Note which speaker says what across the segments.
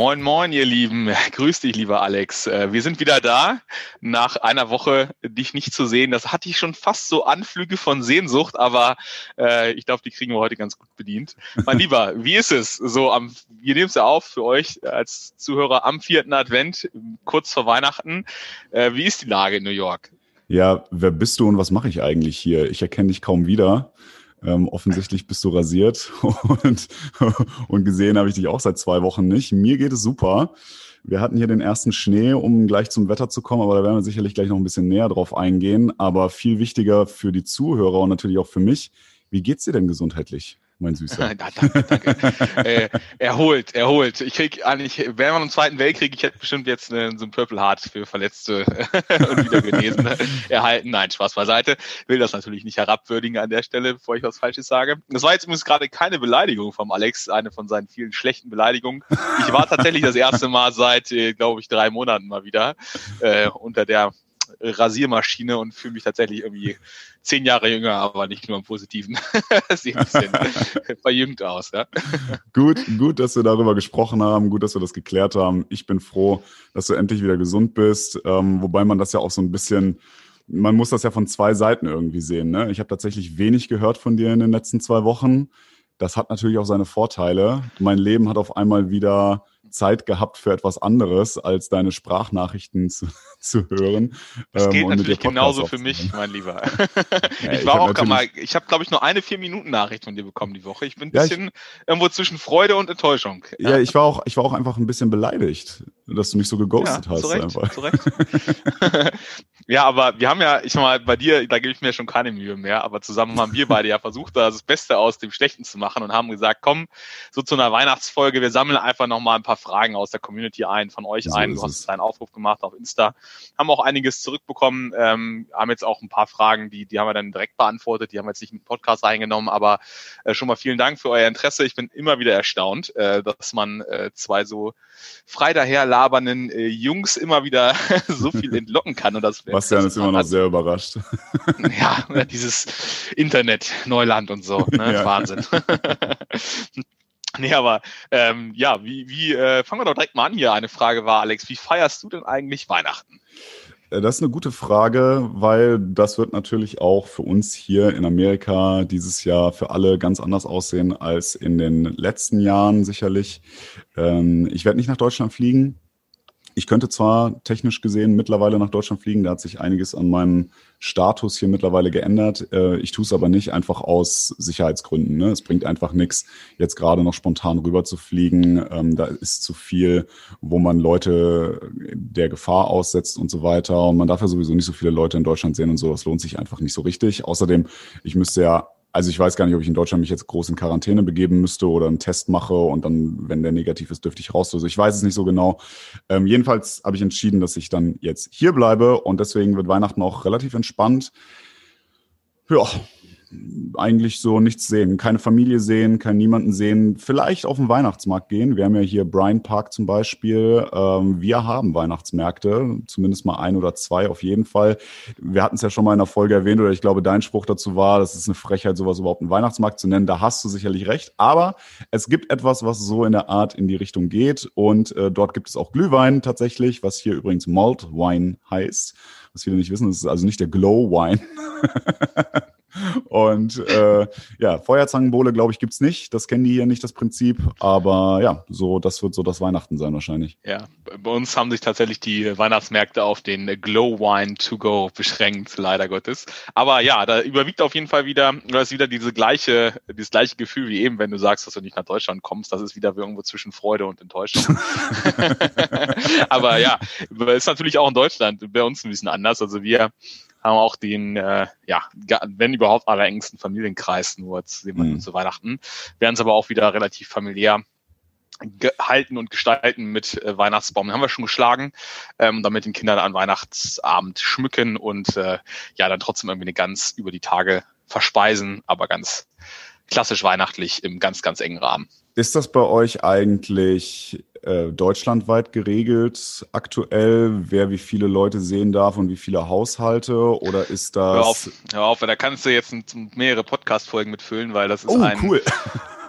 Speaker 1: Moin, moin, ihr Lieben. Grüß dich, lieber Alex. Äh, wir sind wieder da. Nach einer Woche dich nicht zu sehen. Das hatte ich schon fast so Anflüge von Sehnsucht, aber äh, ich glaube, die kriegen wir heute ganz gut bedient. Mein Lieber, wie ist es so am, wir nehmen es ja auf für euch als Zuhörer am vierten Advent, kurz vor Weihnachten. Äh, wie ist die Lage in New York?
Speaker 2: Ja, wer bist du und was mache ich eigentlich hier? Ich erkenne dich kaum wieder. Ähm, offensichtlich bist du rasiert und, und gesehen habe ich dich auch seit zwei Wochen nicht. Mir geht es super. Wir hatten hier den ersten Schnee, um gleich zum Wetter zu kommen, aber da werden wir sicherlich gleich noch ein bisschen näher drauf eingehen. Aber viel wichtiger für die Zuhörer und natürlich auch für mich, wie geht's dir denn gesundheitlich? Mein Süßer.
Speaker 1: danke, danke. äh, erholt, erholt. Ich krieg eigentlich, wäre man im Zweiten Weltkrieg, ich hätte bestimmt jetzt eine, so ein Purple Heart für Verletzte und wieder genesen erhalten. Nein, Spaß beiseite. Will das natürlich nicht herabwürdigen an der Stelle, bevor ich was Falsches sage. Das war jetzt übrigens gerade keine Beleidigung vom Alex, eine von seinen vielen schlechten Beleidigungen. Ich war tatsächlich das erste Mal seit, äh, glaube ich, drei Monaten mal wieder äh, unter der Rasiermaschine und fühle mich tatsächlich irgendwie zehn Jahre jünger, aber nicht nur im Positiven. Sieht ein bisschen verjüngt aus. Ja?
Speaker 2: Gut, gut, dass wir darüber gesprochen haben, gut, dass wir das geklärt haben. Ich bin froh, dass du endlich wieder gesund bist, ähm, wobei man das ja auch so ein bisschen man muss das ja von zwei Seiten irgendwie sehen. Ne? Ich habe tatsächlich wenig gehört von dir in den letzten zwei Wochen. Das hat natürlich auch seine Vorteile. Mein Leben hat auf einmal wieder Zeit gehabt für etwas anderes, als deine Sprachnachrichten zu, zu hören.
Speaker 1: Das ähm, geht natürlich genauso für mich, mein Lieber. Ja, ich war ich auch mal, ich habe glaube ich nur eine vier Minuten Nachricht von dir bekommen die Woche. Ich bin ein ja, bisschen ich, irgendwo zwischen Freude und Enttäuschung.
Speaker 2: Ja. ja, ich war auch, ich war auch einfach ein bisschen beleidigt, dass du mich so geghostet hast.
Speaker 1: Zu Recht,
Speaker 2: einfach.
Speaker 1: Zu Recht. ja, aber wir haben ja, ich sag mal, bei dir, da gebe ich mir schon keine Mühe mehr, aber zusammen haben wir beide ja versucht, das Beste aus dem Schlechten zu machen und haben gesagt, komm, so zu einer Weihnachtsfolge, wir sammeln einfach noch mal ein paar Fragen aus der Community ein, von euch so ein. Du hast einen Aufruf gemacht auf Insta, haben auch einiges zurückbekommen, ähm, haben jetzt auch ein paar Fragen, die, die haben wir dann direkt beantwortet, die haben wir jetzt nicht in den Podcast reingenommen, aber äh, schon mal vielen Dank für euer Interesse. Ich bin immer wieder erstaunt, äh, dass man äh, zwei so frei daher labernden äh, Jungs immer wieder so viel entlocken kann. Und das
Speaker 2: Bastian ist immer noch sehr überrascht.
Speaker 1: ja, dieses Internet, Neuland und so, ne? Ja. Wahnsinn. Nee, aber ähm, ja, wie, wie äh, fangen wir doch direkt mal an hier. Eine Frage war, Alex, wie feierst du denn eigentlich Weihnachten?
Speaker 2: Äh, das ist eine gute Frage, weil das wird natürlich auch für uns hier in Amerika dieses Jahr für alle ganz anders aussehen als in den letzten Jahren sicherlich. Ähm, ich werde nicht nach Deutschland fliegen. Ich könnte zwar technisch gesehen mittlerweile nach Deutschland fliegen, da hat sich einiges an meinem Status hier mittlerweile geändert. Äh, ich tue es aber nicht einfach aus Sicherheitsgründen. Ne? Es bringt einfach nichts, jetzt gerade noch spontan rüber zu fliegen. Ähm, da ist zu viel, wo man Leute der Gefahr aussetzt und so weiter. Und man darf ja sowieso nicht so viele Leute in Deutschland sehen und so. Das lohnt sich einfach nicht so richtig. Außerdem, ich müsste ja also ich weiß gar nicht, ob ich in Deutschland mich jetzt groß in Quarantäne begeben müsste oder einen Test mache und dann, wenn der negativ ist, dürfte ich raus. Also ich weiß es nicht so genau. Ähm, jedenfalls habe ich entschieden, dass ich dann jetzt hier bleibe und deswegen wird Weihnachten auch relativ entspannt. Ja, eigentlich so nichts sehen, keine Familie sehen, kein niemanden sehen, vielleicht auf den Weihnachtsmarkt gehen. Wir haben ja hier Bryan Park zum Beispiel. Ähm, wir haben Weihnachtsmärkte, zumindest mal ein oder zwei auf jeden Fall. Wir hatten es ja schon mal in der Folge erwähnt oder ich glaube, dein Spruch dazu war, das ist eine Frechheit, sowas überhaupt einen Weihnachtsmarkt zu nennen. Da hast du sicherlich recht. Aber es gibt etwas, was so in der Art in die Richtung geht und äh, dort gibt es auch Glühwein tatsächlich, was hier übrigens Malt Wine heißt. Was viele nicht wissen, das ist also nicht der Glow Wine. Und äh, ja, Feuerzangenbowle, glaube ich, gibt's nicht. Das kennen die hier nicht, das Prinzip. Aber ja, so, das wird so das Weihnachten sein wahrscheinlich.
Speaker 1: Ja, bei uns haben sich tatsächlich die Weihnachtsmärkte auf den Glow Wine to go beschränkt, leider Gottes. Aber ja, da überwiegt auf jeden Fall wieder, das ist wieder diese gleiche, dieses gleiche Gefühl wie eben, wenn du sagst, dass du nicht nach Deutschland kommst. Das ist wieder irgendwo zwischen Freude und Enttäuschung. Aber ja, ist natürlich auch in Deutschland bei uns ein bisschen anders. Also wir haben auch den, äh, ja, wenn überhaupt allerengsten Familienkreis nur zu, mhm. zu Weihnachten. Werden es aber auch wieder relativ familiär gehalten und gestalten mit äh, Weihnachtsbaum. Den haben wir schon geschlagen, ähm, damit den Kindern an Weihnachtsabend schmücken und äh, ja, dann trotzdem irgendwie eine ganz über die Tage verspeisen, aber ganz klassisch weihnachtlich im ganz, ganz engen Rahmen.
Speaker 2: Ist das bei euch eigentlich äh, deutschlandweit geregelt aktuell, wer wie viele Leute sehen darf und wie viele Haushalte? Oder ist das.
Speaker 1: Hör auf, hör auf da kannst du jetzt mehrere Podcast-Folgen mitfüllen, weil das ist
Speaker 2: oh,
Speaker 1: ein.
Speaker 2: cool.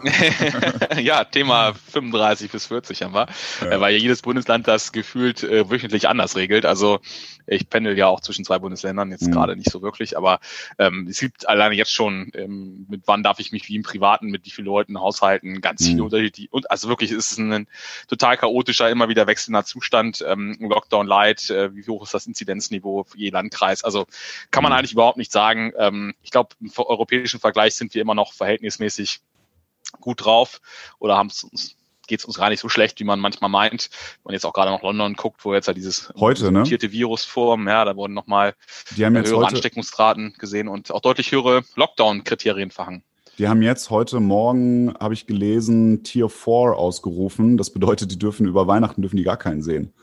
Speaker 1: ja, Thema 35 bis 40 haben wir, ja. weil ja jedes Bundesland das gefühlt äh, wöchentlich anders regelt. Also ich pendel ja auch zwischen zwei Bundesländern, jetzt mhm. gerade nicht so wirklich, aber ähm, es gibt alleine jetzt schon, ähm, mit wann darf ich mich wie im Privaten, mit wie vielen Leuten haushalten, ganz viele mhm. Unterschiede. Und also wirklich ist es ein total chaotischer, immer wieder wechselnder Zustand. Ähm, Lockdown Light, äh, wie hoch ist das Inzidenzniveau für je Landkreis? Also kann man mhm. eigentlich überhaupt nicht sagen. Ähm, ich glaube, im europäischen Vergleich sind wir immer noch verhältnismäßig gut drauf oder haben es uns geht es uns gar nicht so schlecht, wie man manchmal meint. Wenn man jetzt auch gerade noch London guckt, wo jetzt ja dieses
Speaker 2: heute, ne?
Speaker 1: Virusform, ja, da wurden nochmal höhere Ansteckungsraten gesehen und auch deutlich höhere Lockdown-Kriterien verhangen.
Speaker 2: Die haben jetzt heute Morgen, habe ich gelesen, Tier 4 ausgerufen. Das bedeutet, die dürfen über Weihnachten dürfen die gar keinen sehen.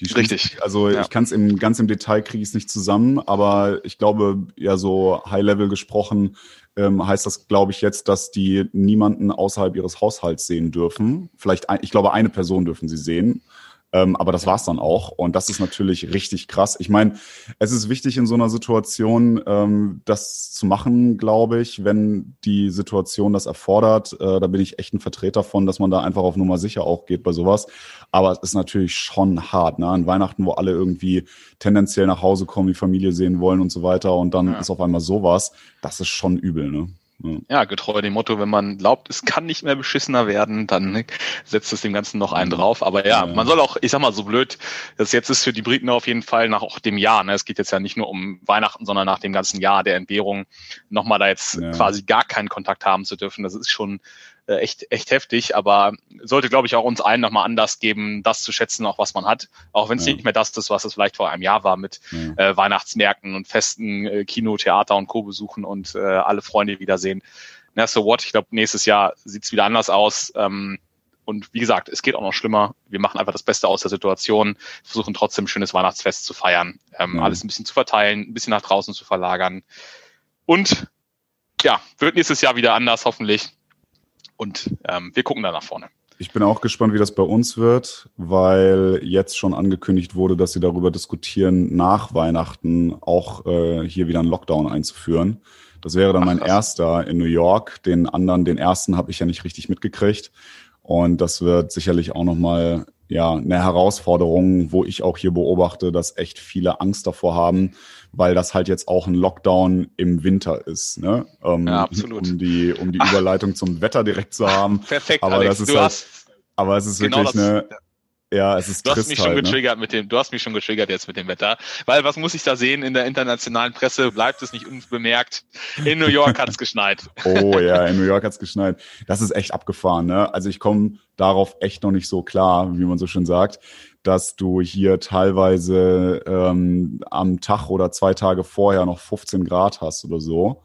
Speaker 2: Die
Speaker 1: Richtig.
Speaker 2: Also ja. ich kann es im ganz im Detail kriege ich es nicht zusammen, aber ich glaube, ja so High Level gesprochen ähm, heißt das, glaube ich, jetzt, dass die niemanden außerhalb ihres Haushalts sehen dürfen. Vielleicht, ein, ich glaube, eine Person dürfen sie sehen. Ähm, aber das war's dann auch. Und das ist natürlich richtig krass. Ich meine, es ist wichtig in so einer Situation, ähm, das zu machen, glaube ich, wenn die Situation das erfordert. Äh, da bin ich echt ein Vertreter von, dass man da einfach auf Nummer sicher auch geht bei sowas. Aber es ist natürlich schon hart, ne? An Weihnachten, wo alle irgendwie tendenziell nach Hause kommen, die Familie sehen wollen und so weiter. Und dann ja. ist auf einmal sowas. Das ist schon übel, ne?
Speaker 1: Ja, getreu dem Motto, wenn man glaubt, es kann nicht mehr beschissener werden, dann setzt es dem Ganzen noch einen drauf. Aber ja, ja, man soll auch, ich sag mal, so blöd, das jetzt ist für die Briten auf jeden Fall nach auch dem Jahr, ne, es geht jetzt ja nicht nur um Weihnachten, sondern nach dem ganzen Jahr der Entbehrung, nochmal da jetzt ja. quasi gar keinen Kontakt haben zu dürfen. Das ist schon äh, echt, echt heftig, aber sollte, glaube ich, auch uns allen nochmal Anlass geben, das zu schätzen, auch was man hat. Auch wenn es ja. nicht mehr das ist, was es vielleicht vor einem Jahr war mit ja. äh, Weihnachtsmärkten und Festen, äh, Kino, Theater und Co. besuchen und äh, alle Freunde wiedersehen. Na, so what? Ich glaube, nächstes Jahr sieht's wieder anders aus. Ähm, und wie gesagt, es geht auch noch schlimmer. Wir machen einfach das Beste aus der Situation, versuchen trotzdem ein schönes Weihnachtsfest zu feiern, ähm, ja. alles ein bisschen zu verteilen, ein bisschen nach draußen zu verlagern. Und ja, wird nächstes Jahr wieder anders, hoffentlich. Und ähm, wir gucken da nach vorne.
Speaker 2: Ich bin auch gespannt, wie das bei uns wird, weil jetzt schon angekündigt wurde, dass sie darüber diskutieren, nach Weihnachten auch äh, hier wieder einen Lockdown einzuführen. Das wäre dann Ach, mein krass. erster in New York. Den anderen, den ersten habe ich ja nicht richtig mitgekriegt. Und das wird sicherlich auch nochmal ja, eine Herausforderung, wo ich auch hier beobachte, dass echt viele Angst davor haben, weil das halt jetzt auch ein Lockdown im Winter ist. Ne?
Speaker 1: Ähm, ja, absolut.
Speaker 2: Um die, um die Überleitung zum Wetter direkt zu haben.
Speaker 1: Perfekt,
Speaker 2: aber
Speaker 1: Alex,
Speaker 2: das ist halt, aber es ist genau wirklich eine, ja, es ist
Speaker 1: Du hast mich halt, schon ne? getriggert ne? mit dem, du hast mich schon getriggert jetzt mit dem Wetter. Weil was muss ich da sehen in der internationalen Presse? Bleibt es nicht unbemerkt. In New York hat's geschneit.
Speaker 2: Oh ja, in New York hat's geschneit. Das ist echt abgefahren, ne? Also ich komme darauf echt noch nicht so klar, wie man so schön sagt, dass du hier teilweise ähm, am Tag oder zwei Tage vorher noch 15 Grad hast oder so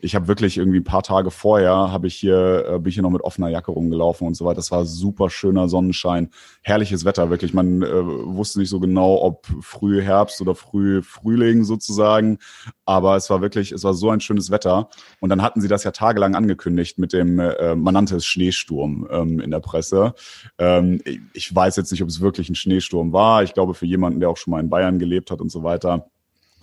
Speaker 2: ich habe wirklich irgendwie ein paar Tage vorher habe ich hier äh, bin ich hier noch mit offener Jacke rumgelaufen und so weiter. Das war super schöner Sonnenschein, herrliches Wetter wirklich. Man äh, wusste nicht so genau, ob früh Herbst oder früh Frühling sozusagen, aber es war wirklich, es war so ein schönes Wetter. Und dann hatten sie das ja tagelang angekündigt mit dem, äh, man nannte es Schneesturm ähm, in der Presse. Ähm, ich weiß jetzt nicht, ob es wirklich ein Schneesturm war. Ich glaube, für jemanden, der auch schon mal in Bayern gelebt hat und so weiter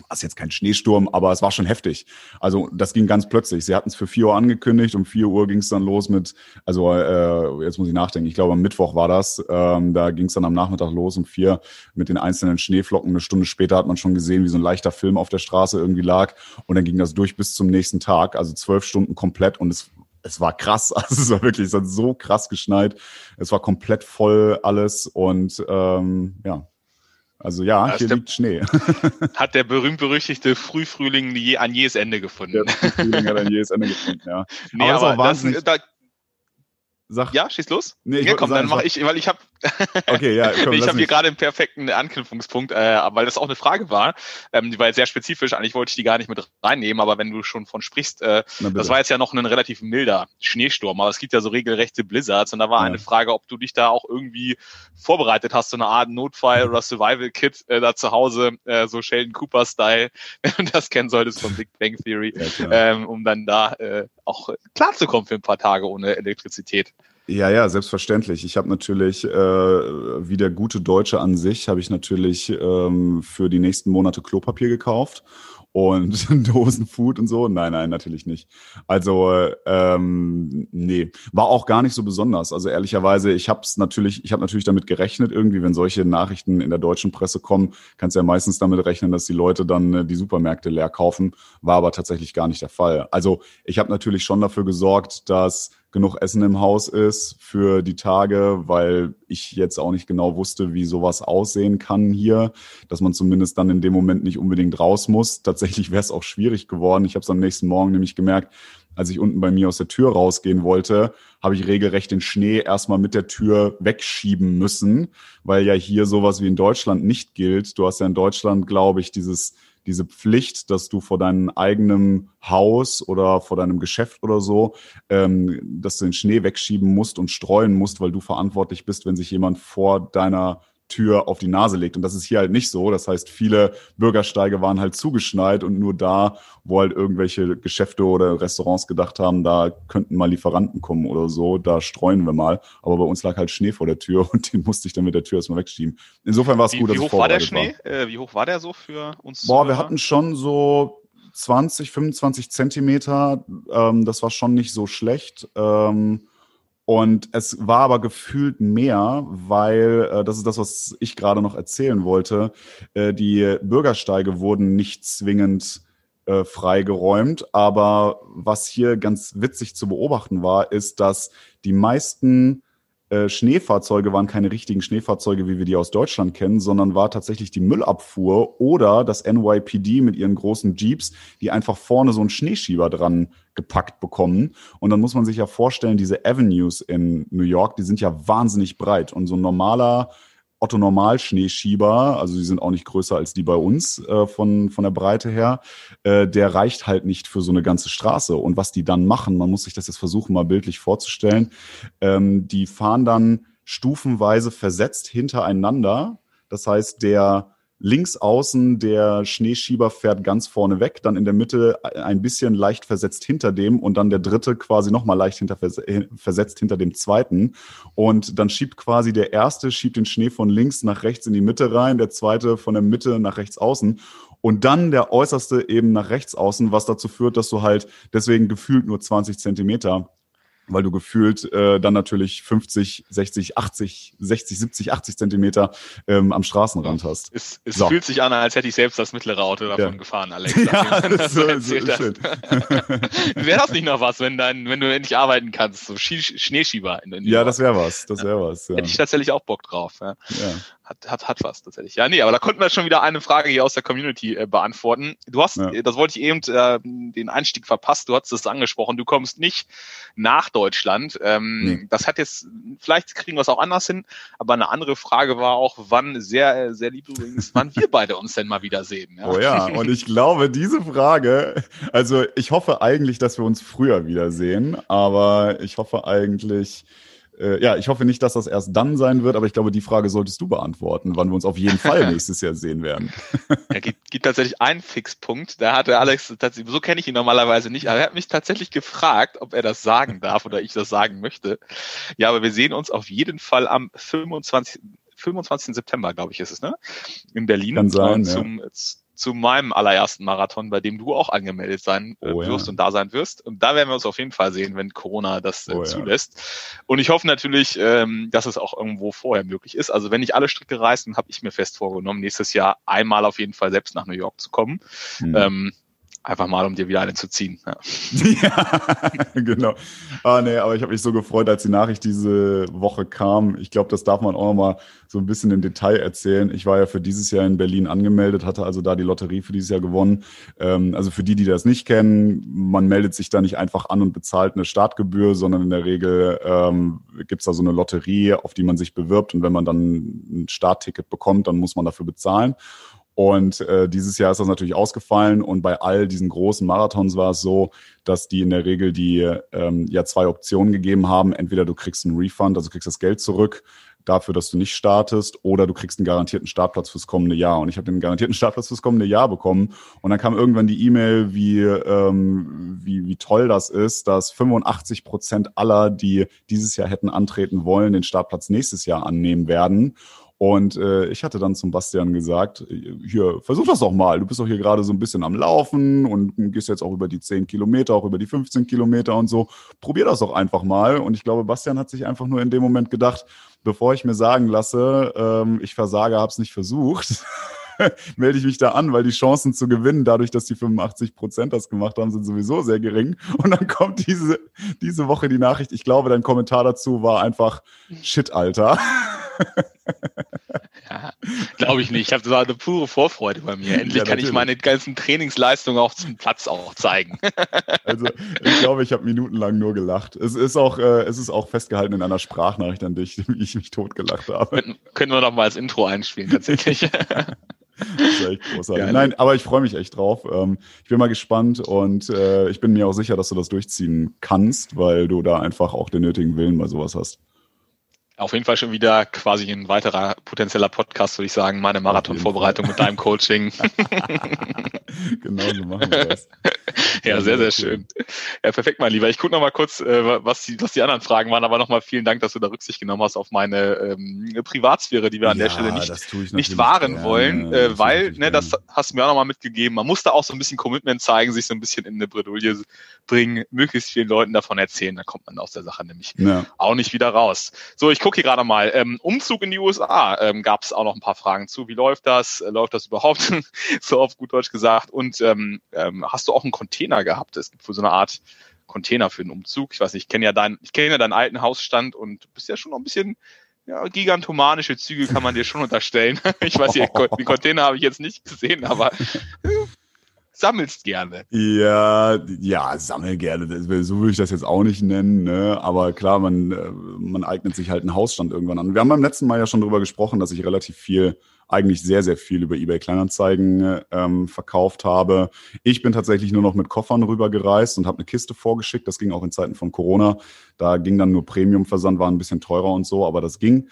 Speaker 2: war jetzt kein Schneesturm, aber es war schon heftig. Also das ging ganz plötzlich. Sie hatten es für vier Uhr angekündigt, um vier Uhr ging es dann los mit, also äh, jetzt muss ich nachdenken, ich glaube am Mittwoch war das, ähm, da ging es dann am Nachmittag los um vier mit den einzelnen Schneeflocken. Eine Stunde später hat man schon gesehen, wie so ein leichter Film auf der Straße irgendwie lag und dann ging das durch bis zum nächsten Tag, also zwölf Stunden komplett und es es war krass, also es war wirklich, es hat so krass geschneit. Es war komplett voll alles und ähm, ja, also ja, hier der, liegt Schnee.
Speaker 1: hat der berühmt-berüchtigte Frühfrühling an jähes Ende gefunden.
Speaker 2: Der Frühfrühling hat ein jähes Ende gefunden, ja.
Speaker 1: Nee, aber, aber das, da, Sag. Ja, schieß los.
Speaker 2: Nee, ich ja, komm,
Speaker 1: dann mache ich, weil ich habe
Speaker 2: okay, ja, komm,
Speaker 1: ich habe hier gerade einen perfekten Anknüpfungspunkt, äh, weil das auch eine Frage war, ähm, die war jetzt sehr spezifisch, eigentlich wollte ich die gar nicht mit reinnehmen, aber wenn du schon von sprichst, äh, das war jetzt ja noch ein relativ milder Schneesturm, aber es gibt ja so regelrechte Blizzards und da war ja. eine Frage, ob du dich da auch irgendwie vorbereitet hast, so eine Art Notfall- oder Survival-Kit äh, da zu Hause, äh, so Sheldon Cooper-Style, wenn du das kennen solltest von Big Bang Theory, ja, ähm, um dann da äh, auch klarzukommen für ein paar Tage ohne Elektrizität.
Speaker 2: Ja, ja, selbstverständlich. Ich habe natürlich, äh, wie der gute Deutsche an sich, habe ich natürlich ähm, für die nächsten Monate Klopapier gekauft und Dosenfood und so. Nein, nein, natürlich nicht. Also ähm, nee, war auch gar nicht so besonders. Also ehrlicherweise, ich habe es natürlich, ich habe natürlich damit gerechnet, irgendwie, wenn solche Nachrichten in der deutschen Presse kommen, kannst du ja meistens damit rechnen, dass die Leute dann äh, die Supermärkte leer kaufen. War aber tatsächlich gar nicht der Fall. Also ich habe natürlich schon dafür gesorgt, dass genug Essen im Haus ist für die Tage, weil ich jetzt auch nicht genau wusste, wie sowas aussehen kann hier, dass man zumindest dann in dem Moment nicht unbedingt raus muss. Tatsächlich wäre es auch schwierig geworden. Ich habe es am nächsten Morgen nämlich gemerkt, als ich unten bei mir aus der Tür rausgehen wollte, habe ich regelrecht den Schnee erstmal mit der Tür wegschieben müssen, weil ja hier sowas wie in Deutschland nicht gilt. Du hast ja in Deutschland, glaube ich, dieses diese Pflicht, dass du vor deinem eigenen Haus oder vor deinem Geschäft oder so, ähm, dass du den Schnee wegschieben musst und streuen musst, weil du verantwortlich bist, wenn sich jemand vor deiner Tür auf die Nase legt. Und das ist hier halt nicht so. Das heißt, viele Bürgersteige waren halt zugeschneit und nur da, wo halt irgendwelche Geschäfte oder Restaurants gedacht haben, da könnten mal Lieferanten kommen oder so, da streuen wir mal. Aber bei uns lag halt Schnee vor der Tür und den musste ich dann mit der Tür erstmal wegschieben. Insofern war es gut,
Speaker 1: dass Wie hoch war der Schnee? War. Äh, wie hoch war der so für uns?
Speaker 2: Boah, wir hatten schon so 20, 25 Zentimeter. Ähm, das war schon nicht so schlecht. Ähm, und es war aber gefühlt mehr, weil, äh, das ist das, was ich gerade noch erzählen wollte, äh, die Bürgersteige wurden nicht zwingend äh, freigeräumt. Aber was hier ganz witzig zu beobachten war, ist, dass die meisten äh, Schneefahrzeuge waren keine richtigen Schneefahrzeuge, wie wir die aus Deutschland kennen, sondern war tatsächlich die Müllabfuhr oder das NYPD mit ihren großen Jeeps, die einfach vorne so einen Schneeschieber dran gepackt bekommen. Und dann muss man sich ja vorstellen, diese Avenues in New York, die sind ja wahnsinnig breit. Und so ein normaler Otto Normal-Schneeschieber, also die sind auch nicht größer als die bei uns äh, von, von der Breite her, äh, der reicht halt nicht für so eine ganze Straße. Und was die dann machen, man muss sich das jetzt versuchen, mal bildlich vorzustellen, ähm, die fahren dann stufenweise versetzt hintereinander. Das heißt, der links außen der Schneeschieber fährt ganz vorne weg, dann in der Mitte ein bisschen leicht versetzt hinter dem und dann der dritte quasi nochmal leicht hinter, versetzt hinter dem zweiten. Und dann schiebt quasi der erste, schiebt den Schnee von links nach rechts in die Mitte rein, der zweite von der Mitte nach rechts außen. Und dann der äußerste eben nach rechts außen, was dazu führt, dass du halt deswegen gefühlt nur 20 Zentimeter weil du gefühlt äh, dann natürlich 50, 60, 80, 60, 70, 80 Zentimeter ähm, am Straßenrand hast.
Speaker 1: Es, es so. fühlt sich an, als hätte ich selbst das mittlere Auto davon ja. gefahren, Alex. Ja, das so, so wäre das nicht noch was, wenn, dein, wenn du endlich arbeiten kannst, so Schneeschieber in, in
Speaker 2: Ja, das wäre was, das wäre was.
Speaker 1: Ja. Hätte ich tatsächlich auch Bock drauf. Ja. ja hat, hat, hat was tatsächlich. Ja, nee, aber da konnten wir schon wieder eine Frage hier aus der Community äh, beantworten. Du hast, ja. das wollte ich eben, äh, den Einstieg verpasst, du hast es angesprochen, du kommst nicht nach Deutschland. Ähm, nee. Das hat jetzt, vielleicht kriegen wir es auch anders hin, aber eine andere Frage war auch, wann, sehr, sehr lieb übrigens, wann wir beide uns denn mal wiedersehen.
Speaker 2: Ja. Oh ja, und ich glaube, diese Frage, also ich hoffe eigentlich, dass wir uns früher wiedersehen, aber ich hoffe eigentlich, äh, ja, ich hoffe nicht, dass das erst dann sein wird, aber ich glaube, die Frage solltest du beantworten, wann wir uns auf jeden Fall nächstes Jahr sehen werden.
Speaker 1: Ja, gibt, gibt tatsächlich einen Fixpunkt. Da hatte Alex, so kenne ich ihn normalerweise nicht, aber er hat mich tatsächlich gefragt, ob er das sagen darf oder ich das sagen möchte. Ja, aber wir sehen uns auf jeden Fall am 25. 25. September, glaube ich, ist es, ne? In Berlin.
Speaker 2: Kann sein,
Speaker 1: zum, ja zu meinem allerersten Marathon, bei dem du auch angemeldet sein äh, oh, wirst ja. und da sein wirst. Und da werden wir uns auf jeden Fall sehen, wenn Corona das äh, oh, zulässt. Ja. Und ich hoffe natürlich, ähm, dass es auch irgendwo vorher möglich ist. Also wenn ich alle Stricke reißen, habe ich mir fest vorgenommen, nächstes Jahr einmal auf jeden Fall selbst nach New York zu kommen. Hm. Ähm, Einfach mal, um dir wieder eine zu ziehen. Ja,
Speaker 2: ja genau. Ah, nee, aber ich habe mich so gefreut, als die Nachricht diese Woche kam. Ich glaube, das darf man auch noch mal so ein bisschen im Detail erzählen. Ich war ja für dieses Jahr in Berlin angemeldet, hatte also da die Lotterie für dieses Jahr gewonnen. Ähm, also für die, die das nicht kennen, man meldet sich da nicht einfach an und bezahlt eine Startgebühr, sondern in der Regel ähm, gibt da so eine Lotterie, auf die man sich bewirbt. Und wenn man dann ein Startticket bekommt, dann muss man dafür bezahlen. Und äh, dieses Jahr ist das natürlich ausgefallen und bei all diesen großen Marathons war es so, dass die in der Regel die ähm, ja zwei Optionen gegeben haben. Entweder du kriegst einen Refund, also kriegst das Geld zurück dafür, dass du nicht startest, oder du kriegst einen garantierten Startplatz fürs kommende Jahr. Und ich habe den garantierten Startplatz fürs kommende Jahr bekommen. Und dann kam irgendwann die E-Mail, wie, ähm, wie, wie toll das ist, dass 85 Prozent aller, die dieses Jahr hätten antreten wollen, den Startplatz nächstes Jahr annehmen werden. Und äh, ich hatte dann zum Bastian gesagt, hier, versuch das doch mal. Du bist doch hier gerade so ein bisschen am Laufen und gehst jetzt auch über die 10 Kilometer, auch über die 15 Kilometer und so. Probier das doch einfach mal. Und ich glaube, Bastian hat sich einfach nur in dem Moment gedacht, bevor ich mir sagen lasse, ähm, ich versage, hab's nicht versucht. melde ich mich da an, weil die Chancen zu gewinnen, dadurch, dass die 85 Prozent das gemacht haben, sind sowieso sehr gering. Und dann kommt diese, diese Woche die Nachricht. Ich glaube, dein Kommentar dazu war einfach Shit, Alter.
Speaker 1: Ja, glaube ich nicht. Ich habe so eine pure Vorfreude bei mir. Endlich ja, kann ich meine ganzen Trainingsleistungen auch zum Platz auch zeigen.
Speaker 2: Also ich glaube, ich habe minutenlang nur gelacht. Es ist auch, äh, es ist auch festgehalten in einer Sprachnachricht an dich, wie ich mich totgelacht habe.
Speaker 1: Können, können wir noch mal als Intro einspielen tatsächlich.
Speaker 2: Das ist echt großartig. Nein, aber ich freue mich echt drauf. Ähm, ich bin mal gespannt und äh, ich bin mir auch sicher, dass du das durchziehen kannst, weil du da einfach auch den nötigen Willen bei sowas hast.
Speaker 1: Auf jeden Fall schon wieder quasi ein weiterer potenzieller Podcast, würde ich sagen, meine Marathonvorbereitung mit deinem Coaching.
Speaker 2: genau so machen wir das.
Speaker 1: ja, sehr, sehr schön. Ja, perfekt, mein Lieber. Ich gucke nochmal kurz, äh, was, die, was die anderen Fragen waren, aber nochmal vielen Dank, dass du da Rücksicht genommen hast auf meine ähm, Privatsphäre, die wir an ja, der Stelle nicht, nicht wahren gerne. wollen, äh, weil, ne, das hast du mir auch nochmal mitgegeben, man muss da auch so ein bisschen Commitment zeigen, sich so ein bisschen in eine Bredouille bringen, möglichst vielen Leuten davon erzählen, dann kommt man aus der Sache nämlich ja. auch nicht wieder raus. So, ich gucke hier gerade mal. Ähm, Umzug in die USA ähm, gab es auch noch ein paar Fragen zu. Wie läuft das? Äh, läuft das überhaupt? so auf gut Deutsch gesagt. Und ähm, ähm, hast du auch einen Container gehabt? Es gibt für so eine Art Container für den Umzug. Ich weiß nicht, ich kenne ja deinen, ich kenne ja deinen alten Hausstand und du bist ja schon noch ein bisschen ja, gigantomanische Züge kann man dir schon unterstellen. ich weiß, die, die Container habe ich jetzt nicht gesehen, aber sammelst gerne.
Speaker 2: Ja, ja, sammel gerne. So würde ich das jetzt auch nicht nennen. Ne? Aber klar, man, äh, man eignet sich halt einen Hausstand irgendwann an. Wir haben beim letzten Mal ja schon darüber gesprochen, dass ich relativ viel eigentlich sehr, sehr viel über eBay Kleinanzeigen ähm, verkauft habe. Ich bin tatsächlich nur noch mit Koffern rübergereist und habe eine Kiste vorgeschickt. Das ging auch in Zeiten von Corona. Da ging dann nur Premium-Versand, war ein bisschen teurer und so, aber das ging.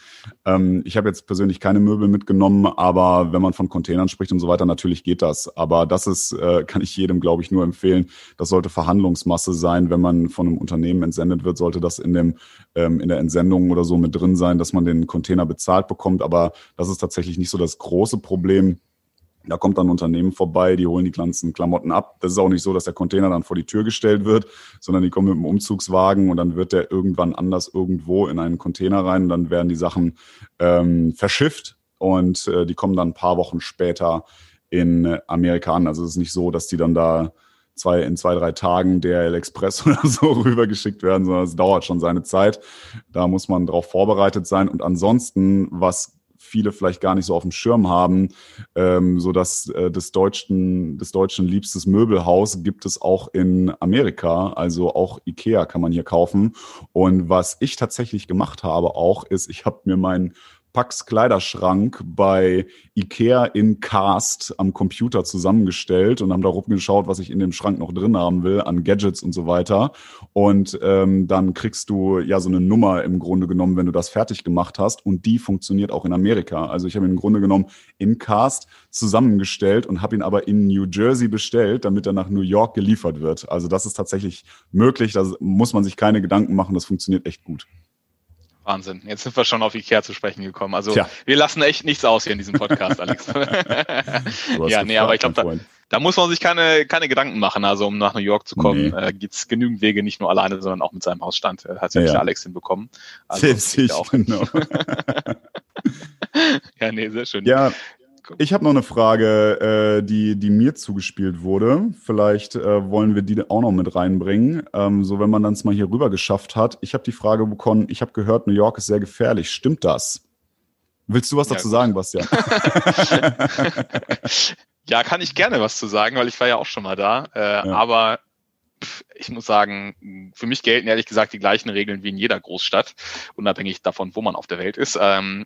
Speaker 2: Ähm, ich habe jetzt persönlich keine Möbel mitgenommen, aber wenn man von Containern spricht und so weiter, natürlich geht das. Aber das ist, äh, kann ich jedem, glaube ich, nur empfehlen. Das sollte Verhandlungsmasse sein. Wenn man von einem Unternehmen entsendet wird, sollte das in dem ähm, in der Entsendung oder so mit drin sein, dass man den Container bezahlt bekommt. Aber das ist tatsächlich nicht so das große Problem. Da kommt dann ein Unternehmen vorbei, die holen die ganzen Klamotten ab. Das ist auch nicht so, dass der Container dann vor die Tür gestellt wird, sondern die kommen mit dem Umzugswagen und dann wird der irgendwann anders irgendwo in einen Container rein dann werden die Sachen ähm, verschifft und äh, die kommen dann ein paar Wochen später in Amerika an. Also es ist nicht so, dass die dann da zwei, in zwei, drei Tagen DRL Express oder so rübergeschickt werden, sondern es dauert schon seine Zeit. Da muss man darauf vorbereitet sein. Und ansonsten, was viele vielleicht gar nicht so auf dem Schirm haben, ähm, so dass äh, des deutschen des deutschen liebstes Möbelhaus gibt es auch in Amerika, also auch Ikea kann man hier kaufen. Und was ich tatsächlich gemacht habe auch ist, ich habe mir meinen Pax Kleiderschrank bei Ikea in Cast am Computer zusammengestellt und haben da rumgeschaut, was ich in dem Schrank noch drin haben will an Gadgets und so weiter. Und ähm, dann kriegst du ja so eine Nummer im Grunde genommen, wenn du das fertig gemacht hast. Und die funktioniert auch in Amerika. Also ich habe ihn im Grunde genommen in Cast zusammengestellt und habe ihn aber in New Jersey bestellt, damit er nach New York geliefert wird. Also das ist tatsächlich möglich. Da muss man sich keine Gedanken machen. Das funktioniert echt gut.
Speaker 1: Wahnsinn. Jetzt sind wir schon auf Ikea zu sprechen gekommen. Also Tja. wir lassen echt nichts aus hier in diesem Podcast, Alex. ja, nee, aber ich glaube, da, da, muss man sich keine, keine Gedanken machen. Also um nach New York zu kommen, nee. äh, gibt genügend Wege, nicht nur alleine, sondern auch mit seinem Hausstand. Äh, hat ja, ja. Alex hinbekommen.
Speaker 2: Also, Selbst ich, auch genau.
Speaker 1: ja, nee, sehr schön.
Speaker 2: Ja, ich habe noch eine Frage, äh, die, die mir zugespielt wurde. Vielleicht äh, wollen wir die auch noch mit reinbringen. Ähm, so, wenn man dann mal hier rüber geschafft hat. Ich habe die Frage bekommen, ich habe gehört, New York ist sehr gefährlich. Stimmt das? Willst du was ja, dazu gut. sagen, Bastian?
Speaker 1: ja, kann ich gerne was zu sagen, weil ich war ja auch schon mal da. Äh, ja. Aber ich muss sagen, für mich gelten ehrlich gesagt die gleichen Regeln wie in jeder Großstadt, unabhängig davon, wo man auf der Welt ist. Ähm,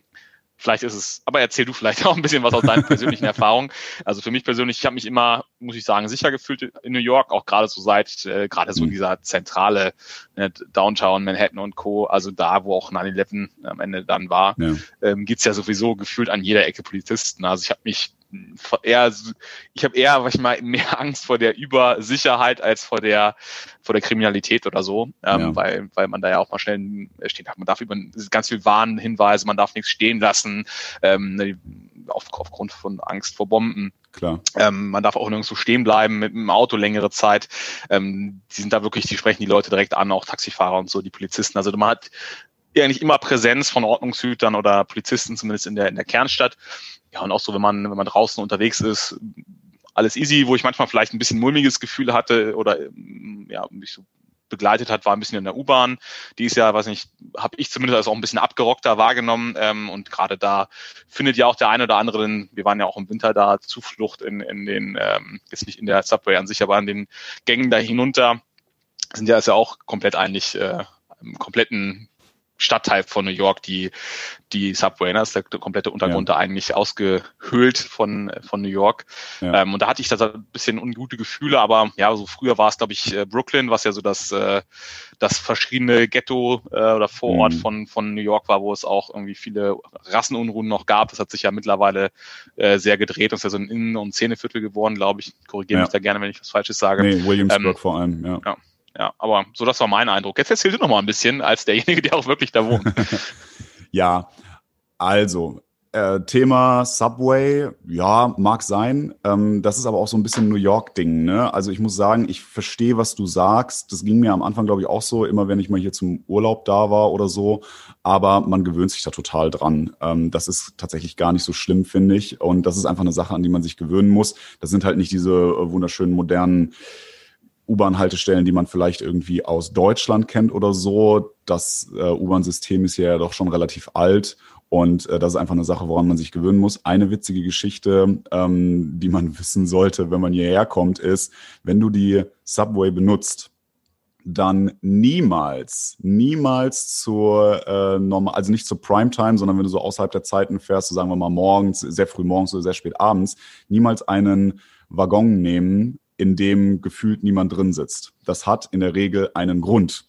Speaker 1: Vielleicht ist es, aber erzähl du vielleicht auch ein bisschen was aus deinen persönlichen Erfahrungen. Also für mich persönlich, ich habe mich immer, muss ich sagen, sicher gefühlt in New York, auch gerade so seit, äh, gerade so in mhm. dieser zentrale ne, Downtown, Manhattan und Co., also da, wo auch 9-11 am Ende dann war, ja. ähm, gibt's ja sowieso gefühlt an jeder Ecke Polizisten. Also ich habe mich eher, ich habe eher, was ich mal, mehr Angst vor der Übersicherheit als vor der vor der Kriminalität oder so, ähm, ja. weil weil man da ja auch mal schnell stehen hat. Man darf über ganz viel Warnhinweise, man darf nichts stehen lassen, ähm, ne, auf, aufgrund von Angst vor Bomben.
Speaker 2: Klar.
Speaker 1: Ähm, man darf auch nirgendwo stehen bleiben mit dem Auto längere Zeit. Ähm, die sind da wirklich, die sprechen die Leute direkt an, auch Taxifahrer und so, die Polizisten. Also man hat eigentlich immer Präsenz von Ordnungshütern oder Polizisten, zumindest in der, in der Kernstadt. Ja, und auch so, wenn man, wenn man draußen unterwegs ist, alles easy, wo ich manchmal vielleicht ein bisschen mulmiges Gefühl hatte oder ja, mich so begleitet hat, war ein bisschen in der U-Bahn. Die ist ja, weiß nicht, habe ich zumindest als auch ein bisschen abgerockter wahrgenommen. Ähm, und gerade da findet ja auch der eine oder andere, wir waren ja auch im Winter da, Zuflucht in, in den, ähm, jetzt nicht in der Subway an sich, aber an den Gängen da hinunter. Sind ja ist ja auch komplett eigentlich äh, im kompletten Stadtteil von New York, die, die Subway, ne? das ist der komplette Untergrund ja. da eigentlich ausgehöhlt von, von New York. Ja. Ähm, und da hatte ich da ein bisschen ungute Gefühle, aber ja, so früher war es, glaube ich, äh, Brooklyn, was ja so das, äh, das verschiedene Ghetto äh, oder Vorort mhm. von, von New York war, wo es auch irgendwie viele Rassenunruhen noch gab. Das hat sich ja mittlerweile äh, sehr gedreht. Das ist ja so ein Innen- und Szeneviertel geworden, glaube ich. Korrigiere ja. mich da gerne, wenn ich was Falsches sage.
Speaker 2: Nee, Williamsburg ähm, vor allem, ja.
Speaker 1: ja ja, aber so das war mein Eindruck. Jetzt erzähl du noch mal ein bisschen als derjenige, der auch wirklich da wohnt.
Speaker 2: ja, also äh, Thema Subway, ja, mag sein. Ähm, das ist aber auch so ein bisschen New York-Ding. Ne? Also ich muss sagen, ich verstehe, was du sagst. Das ging mir am Anfang, glaube ich, auch so, immer wenn ich mal hier zum Urlaub da war oder so. Aber man gewöhnt sich da total dran. Ähm, das ist tatsächlich gar nicht so schlimm, finde ich. Und das ist einfach eine Sache, an die man sich gewöhnen muss. Das sind halt nicht diese äh, wunderschönen modernen U-Bahn-Haltestellen, die man vielleicht irgendwie aus Deutschland kennt oder so. Das äh, U-Bahn-System ist ja doch schon relativ alt und äh, das ist einfach eine Sache, woran man sich gewöhnen muss. Eine witzige Geschichte, ähm, die man wissen sollte, wenn man hierher kommt, ist, wenn du die Subway benutzt, dann niemals, niemals zur äh, normal, also nicht zur Primetime, sondern wenn du so außerhalb der Zeiten fährst, so sagen wir mal morgens, sehr früh morgens oder sehr spät abends, niemals einen Waggon nehmen, in dem gefühlt niemand drin sitzt. Das hat in der Regel einen Grund.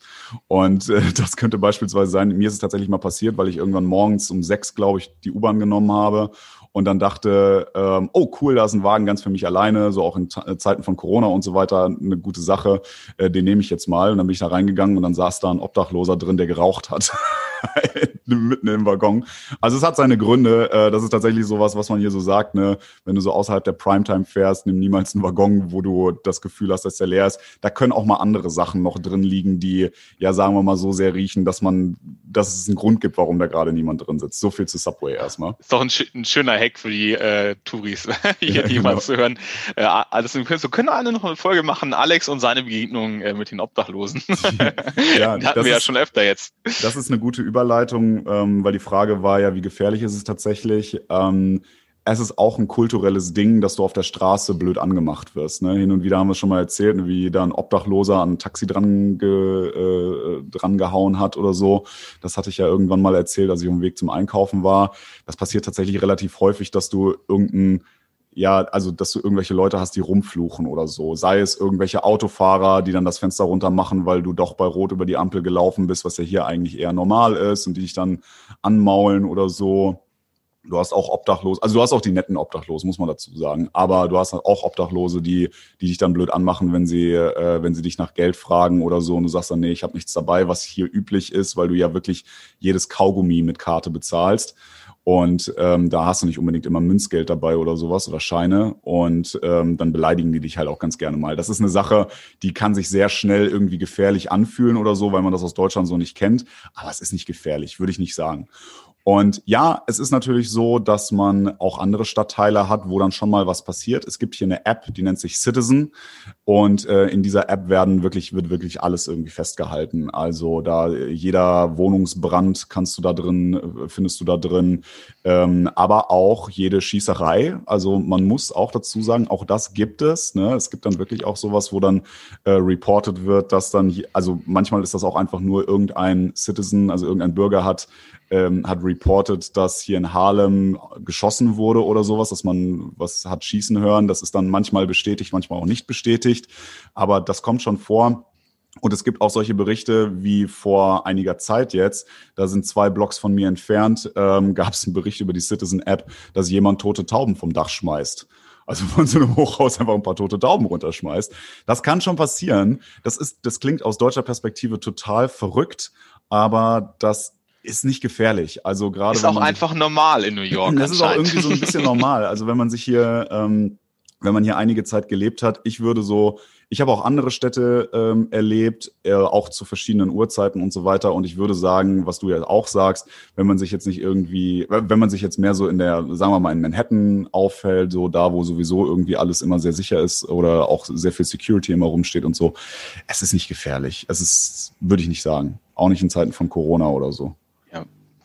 Speaker 2: Und äh, das könnte beispielsweise sein, mir ist es tatsächlich mal passiert, weil ich irgendwann morgens um sechs, glaube ich, die U-Bahn genommen habe und dann dachte, ähm, oh cool, da ist ein Wagen ganz für mich alleine, so auch in äh, Zeiten von Corona und so weiter, eine gute Sache, äh, den nehme ich jetzt mal. Und dann bin ich da reingegangen und dann saß da ein Obdachloser drin, der geraucht hat. mitten im Waggon. Also es hat seine Gründe. Äh, das ist tatsächlich sowas, was man hier so sagt, ne? Wenn du so außerhalb der Primetime fährst, nimm niemals einen Waggon, wo du das Gefühl hast, dass der leer ist. Da können auch mal andere Sachen noch drin liegen, die, ja, sagen wir mal, so sehr riechen, dass man, dass es einen Grund gibt, warum da gerade niemand drin sitzt. So viel zu Subway erstmal.
Speaker 1: Ist doch ein, ein schöner Hack für die äh, Touris, hier ja, genau. mal zu hören. Äh, also, wir können alle noch eine Folge machen, Alex und seine Begegnung äh, mit den Obdachlosen. ja, die hatten wir ist, ja schon öfter jetzt.
Speaker 2: Das ist eine gute Überleitung ähm, weil die Frage war ja, wie gefährlich ist es tatsächlich? Ähm, es ist auch ein kulturelles Ding, dass du auf der Straße blöd angemacht wirst. Ne? Hin und wieder haben wir schon mal erzählt, wie da ein Obdachloser an ein Taxi dran, ge, äh, dran gehauen hat oder so. Das hatte ich ja irgendwann mal erzählt, als ich auf dem Weg zum Einkaufen war. Das passiert tatsächlich relativ häufig, dass du irgendein ja, also dass du irgendwelche Leute hast, die rumfluchen oder so. Sei es irgendwelche Autofahrer, die dann das Fenster runter machen, weil du doch bei Rot über die Ampel gelaufen bist, was ja hier eigentlich eher normal ist und die dich dann anmaulen oder so. Du hast auch Obdachlose, also du hast auch die netten Obdachlosen, muss man dazu sagen. Aber du hast auch Obdachlose, die, die dich dann blöd anmachen, wenn sie, äh, wenn sie dich nach Geld fragen oder so und du sagst dann, nee, ich habe nichts dabei, was hier üblich ist, weil du ja wirklich jedes Kaugummi mit Karte bezahlst. Und ähm, da hast du nicht unbedingt immer Münzgeld dabei oder sowas oder Scheine. Und ähm, dann beleidigen die dich halt auch ganz gerne mal. Das ist eine Sache, die kann sich sehr schnell irgendwie gefährlich anfühlen oder so, weil man das aus Deutschland so nicht kennt. Aber es ist nicht gefährlich, würde ich nicht sagen. Und ja, es ist natürlich so, dass man auch andere Stadtteile hat, wo dann schon mal was passiert. Es gibt hier eine App, die nennt sich Citizen. Und äh, in dieser App werden wirklich, wird wirklich alles irgendwie festgehalten. Also da jeder Wohnungsbrand kannst du da drin, äh, findest du da drin. Ähm, aber auch jede Schießerei. Also man muss auch dazu sagen, auch das gibt es. Ne? Es gibt dann wirklich auch sowas, wo dann äh, reported wird, dass dann, also manchmal ist das auch einfach nur irgendein Citizen, also irgendein Bürger hat ähm, hat reported, dass hier in Harlem geschossen wurde oder sowas, dass man was hat schießen hören. Das ist dann manchmal bestätigt, manchmal auch nicht bestätigt. Aber das kommt schon vor. Und es gibt auch solche Berichte wie vor einiger Zeit jetzt, da sind zwei Blocks von mir entfernt, ähm, gab es einen Bericht über die Citizen-App, dass jemand tote Tauben vom Dach schmeißt. Also von so einem Hochhaus einfach ein paar tote Tauben runterschmeißt. Das kann schon passieren. Das ist, das klingt aus deutscher Perspektive total verrückt, aber das ist nicht gefährlich. Also gerade
Speaker 1: ist auch einfach normal in New York.
Speaker 2: Das ist auch irgendwie so ein bisschen normal. Also wenn man sich hier, ähm, wenn man hier einige Zeit gelebt hat, ich würde so ich habe auch andere Städte ähm, erlebt, äh, auch zu verschiedenen Uhrzeiten und so weiter. Und ich würde sagen, was du ja auch sagst, wenn man sich jetzt nicht irgendwie, wenn man sich jetzt mehr so in der, sagen wir mal, in Manhattan auffällt, so da, wo sowieso irgendwie alles immer sehr sicher ist oder auch sehr viel Security immer rumsteht und so, es ist nicht gefährlich. Es ist, würde ich nicht sagen. Auch nicht in Zeiten von Corona oder so.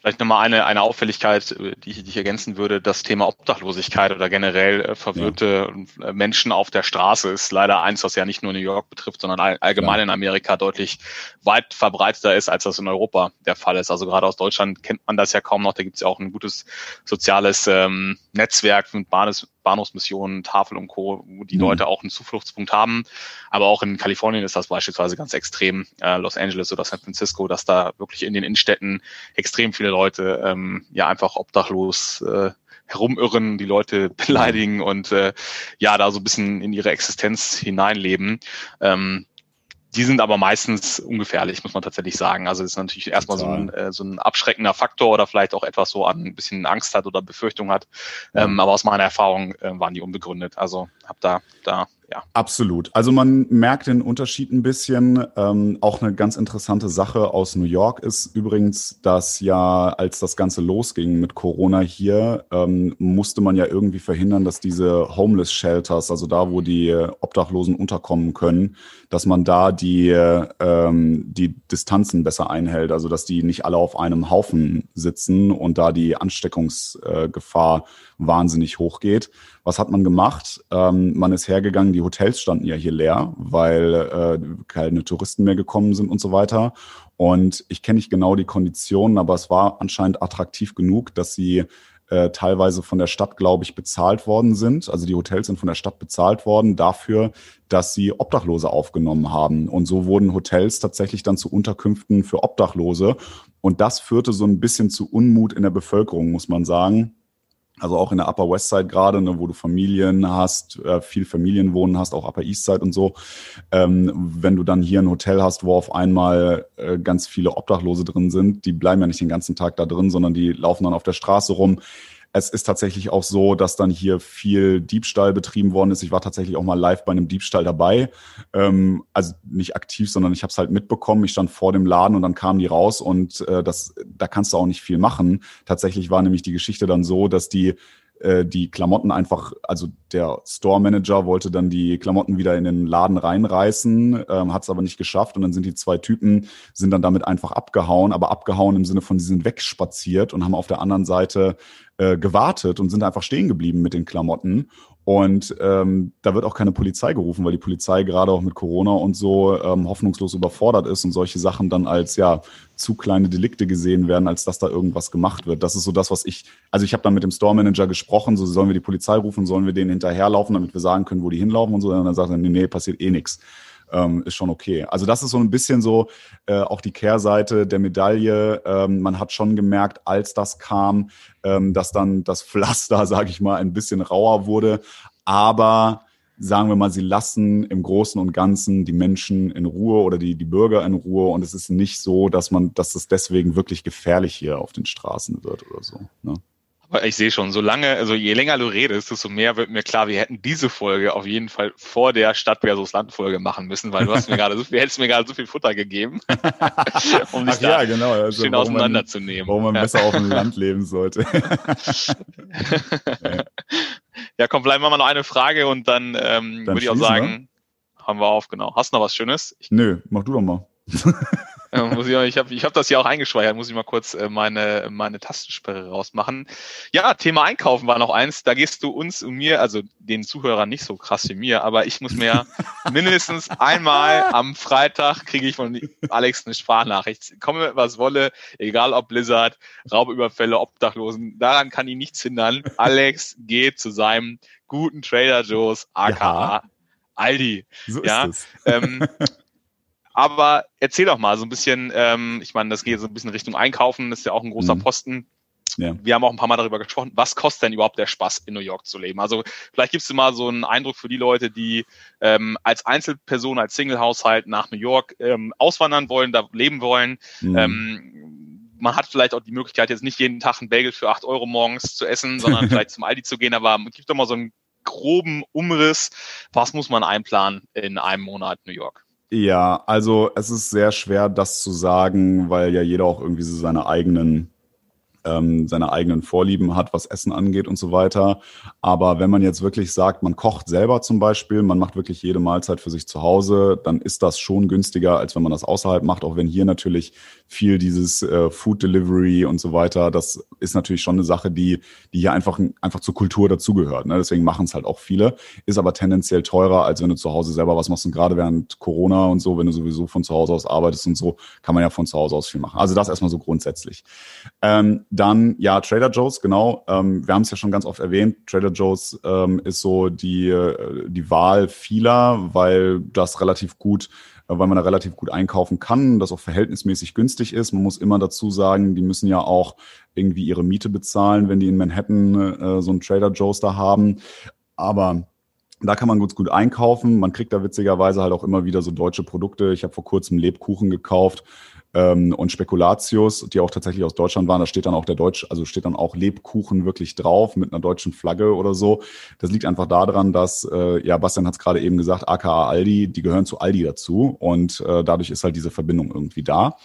Speaker 1: Vielleicht nochmal eine, eine Auffälligkeit, äh, die ich, die ich ergänzen würde, das Thema Obdachlosigkeit oder generell äh, verwirrte ja. Äh, Menschen auf der Straße ist leider eins, was ja nicht nur New York betrifft, sondern all, allgemein ja. in Amerika deutlich weit verbreiteter ist, als das in Europa der Fall ist. Also gerade aus Deutschland kennt man das ja kaum noch. Da gibt es ja auch ein gutes soziales ähm, Netzwerk mit Bahnes, Bahnhofsmissionen, Tafel und Co., wo die mhm. Leute auch einen Zufluchtspunkt haben. Aber auch in Kalifornien ist das beispielsweise ganz extrem, äh, Los Angeles oder San Francisco, dass da wirklich in den Innenstädten extrem viele Leute ähm, ja einfach obdachlos äh, herumirren, die Leute beleidigen und äh, ja, da so ein bisschen in ihre Existenz hineinleben. Ähm, die sind aber meistens ungefährlich, muss man tatsächlich sagen. Also das ist natürlich erstmal so ein, äh, so ein abschreckender Faktor oder vielleicht auch etwas so an ein bisschen Angst hat oder Befürchtung hat. Ähm, aber aus meiner Erfahrung äh, waren die unbegründet. Also habe da, da ja.
Speaker 2: Absolut. Also man merkt den Unterschied ein bisschen. Ähm, auch eine ganz interessante Sache aus New York ist übrigens, dass ja, als das Ganze losging mit Corona hier, ähm, musste man ja irgendwie verhindern, dass diese Homeless Shelters, also da, wo die Obdachlosen unterkommen können, dass man da die, ähm, die Distanzen besser einhält. Also dass die nicht alle auf einem Haufen sitzen und da die Ansteckungsgefahr äh, wahnsinnig hoch geht. Was hat man gemacht? Ähm, man ist hergegangen, die Hotels standen ja hier leer, weil äh, keine Touristen mehr gekommen sind und so weiter. Und ich kenne nicht genau die Konditionen, aber es war anscheinend attraktiv genug, dass sie äh, teilweise von der Stadt, glaube ich, bezahlt worden sind. Also die Hotels sind von der Stadt bezahlt worden dafür, dass sie Obdachlose aufgenommen haben. Und so wurden Hotels tatsächlich dann zu Unterkünften für Obdachlose. Und das führte so ein bisschen zu Unmut in der Bevölkerung, muss man sagen also auch in der Upper West Side gerade, ne, wo du Familien hast, äh, viel Familienwohnen hast, auch Upper East Side und so. Ähm, wenn du dann hier ein Hotel hast, wo auf einmal äh, ganz viele Obdachlose drin sind, die bleiben ja nicht den ganzen Tag da drin, sondern die laufen dann auf der Straße rum es ist tatsächlich auch so, dass dann hier viel Diebstahl betrieben worden ist. Ich war tatsächlich auch mal live bei einem Diebstahl dabei. Ähm, also nicht aktiv, sondern ich habe es halt mitbekommen. Ich stand vor dem Laden und dann kamen die raus und äh, das, da kannst du auch nicht viel machen. Tatsächlich war nämlich die Geschichte dann so, dass die äh, die Klamotten einfach, also der Store Manager wollte dann die Klamotten wieder in den Laden reinreißen, ähm, hat es aber nicht geschafft und dann sind die zwei Typen, sind dann damit einfach abgehauen, aber abgehauen im Sinne von, sie sind wegspaziert und haben auf der anderen Seite äh, gewartet und sind einfach stehen geblieben mit den Klamotten und ähm, da wird auch keine Polizei gerufen, weil die Polizei gerade auch mit Corona und so ähm, hoffnungslos überfordert ist und solche Sachen dann als ja zu kleine Delikte gesehen werden, als dass da irgendwas gemacht wird. Das ist so das, was ich, also ich habe dann mit dem Store Manager gesprochen, so sollen wir die Polizei rufen, sollen wir denen hinterherlaufen, damit wir sagen können, wo die hinlaufen und so. Und dann sagt er, nee, nee, passiert eh nichts ähm, ist schon okay. Also das ist so ein bisschen so äh, auch die Kehrseite der Medaille. Ähm, man hat schon gemerkt, als das kam, ähm, dass dann das Pflaster, sage ich mal, ein bisschen rauer wurde. Aber sagen wir mal, sie lassen im Großen und Ganzen die Menschen in Ruhe oder die, die Bürger in Ruhe und es ist nicht so, dass man, dass es deswegen wirklich gefährlich hier auf den Straßen wird oder so. Ne?
Speaker 1: Ich sehe schon, solange, also je länger du redest, desto mehr wird mir klar, wir hätten diese Folge auf jeden Fall vor der Stadt versus Land Folge machen müssen, weil du hast mir gerade so viel, hättest mir gerade so viel Futter gegeben,
Speaker 2: um dich Ach da ja, genau. also,
Speaker 1: schön auseinanderzunehmen.
Speaker 2: Warum man ja. besser auf dem Land leben sollte.
Speaker 1: ja. komm, bleiben wir mal noch eine Frage und dann, ähm, dann würde ich auch sagen, wir. haben wir auf, genau. Hast du noch was Schönes?
Speaker 2: Ich, Nö, mach du doch mal.
Speaker 1: muss ich ich habe ich hab das ja auch eingespeichert, muss ich mal kurz äh, meine, meine Tastensperre rausmachen. Ja, Thema Einkaufen war noch eins. Da gehst du uns und mir, also den Zuhörern nicht so krass wie mir, aber ich muss mir mindestens einmal am Freitag kriege ich von Alex eine Sprachnachricht. Komme, was wolle, egal ob Blizzard, Raubüberfälle, Obdachlosen, daran kann ihn nichts hindern. Alex geht zu seinem guten Trader Joe's, aka ja. Aldi. So ja, ist es. Ähm, Aber erzähl doch mal so ein bisschen, ähm, ich meine, das geht so ein bisschen Richtung Einkaufen, das ist ja auch ein großer mhm. Posten. Ja. Wir haben auch ein paar Mal darüber gesprochen, was kostet denn überhaupt der Spaß, in New York zu leben? Also vielleicht gibst du mal so einen Eindruck für die Leute, die ähm, als Einzelperson, als Single-Haushalt nach New York ähm, auswandern wollen, da leben wollen. Mhm. Ähm, man hat vielleicht auch die Möglichkeit, jetzt nicht jeden Tag ein Bagel für acht Euro morgens zu essen, sondern vielleicht zum Aldi zu gehen, aber gibt doch mal so einen groben Umriss. Was muss man einplanen in einem Monat New York?
Speaker 2: Ja, also es ist sehr schwer, das zu sagen, weil ja jeder auch irgendwie so seine eigenen ähm, seine eigenen Vorlieben hat, was Essen angeht und so weiter. Aber wenn man jetzt wirklich sagt, man kocht selber zum Beispiel, man macht wirklich jede Mahlzeit für sich zu Hause, dann ist das schon günstiger, als wenn man das außerhalb macht. Auch wenn hier natürlich viel dieses äh, Food Delivery und so weiter, das ist natürlich schon eine Sache, die, die hier einfach, einfach zur Kultur dazugehört. Ne? Deswegen machen es halt auch viele, ist aber tendenziell teurer, als wenn du zu Hause selber was machst. Und gerade während Corona und so, wenn du sowieso von zu Hause aus arbeitest und so, kann man ja von zu Hause aus viel machen. Also das erstmal so grundsätzlich. Ähm, dann, ja, Trader Joe's, genau. Ähm, wir haben es ja schon ganz oft erwähnt. Trader Joe's ähm, ist so die, äh, die Wahl vieler, weil das relativ gut äh, weil man da relativ gut einkaufen kann, das auch verhältnismäßig günstig ist. Man muss immer dazu sagen, die müssen ja auch irgendwie ihre Miete bezahlen, wenn die in Manhattan äh, so einen Trader Joe's da haben. Aber da kann man gut, gut einkaufen. Man kriegt da witzigerweise halt auch immer wieder so deutsche Produkte. Ich habe vor kurzem Lebkuchen gekauft ähm, und Spekulatius, die auch tatsächlich aus Deutschland waren. Da steht dann auch der Deutsch, also steht dann auch Lebkuchen wirklich drauf mit einer deutschen Flagge oder so. Das liegt einfach daran, dass, äh, ja, Bastian hat es gerade eben gesagt, aka Aldi, die gehören zu Aldi dazu und äh, dadurch ist halt diese Verbindung irgendwie da.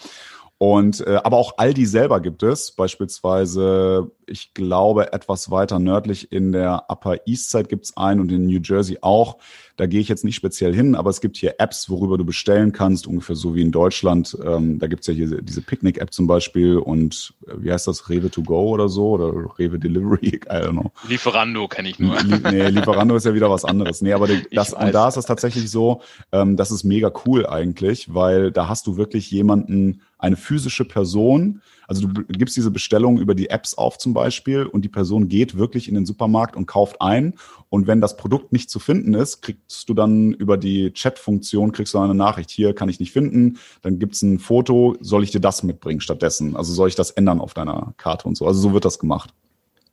Speaker 2: Und äh, aber auch Aldi selber gibt es, beispielsweise, ich glaube, etwas weiter nördlich in der Upper East Side gibt es einen und in New Jersey auch. Da gehe ich jetzt nicht speziell hin, aber es gibt hier Apps, worüber du bestellen kannst, ungefähr so wie in Deutschland. Ähm, da gibt's ja hier diese Picnic-App zum Beispiel und äh, wie heißt das, Rewe to go oder so oder Rewe Delivery, I don't know.
Speaker 1: Lieferando kenne ich nur.
Speaker 2: nee, Lieferando ist ja wieder was anderes. Nee, aber das, und da ist das tatsächlich so, ähm, das ist mega cool eigentlich, weil da hast du wirklich jemanden, eine physische Person, also du gibst diese Bestellung über die Apps auf zum Beispiel und die Person geht wirklich in den Supermarkt und kauft ein. Und wenn das Produkt nicht zu finden ist, kriegst du dann über die Chat-Funktion kriegst du eine Nachricht. Hier kann ich nicht finden. Dann gibt's ein Foto. Soll ich dir das mitbringen stattdessen? Also soll ich das ändern auf deiner Karte und so? Also so wird das gemacht.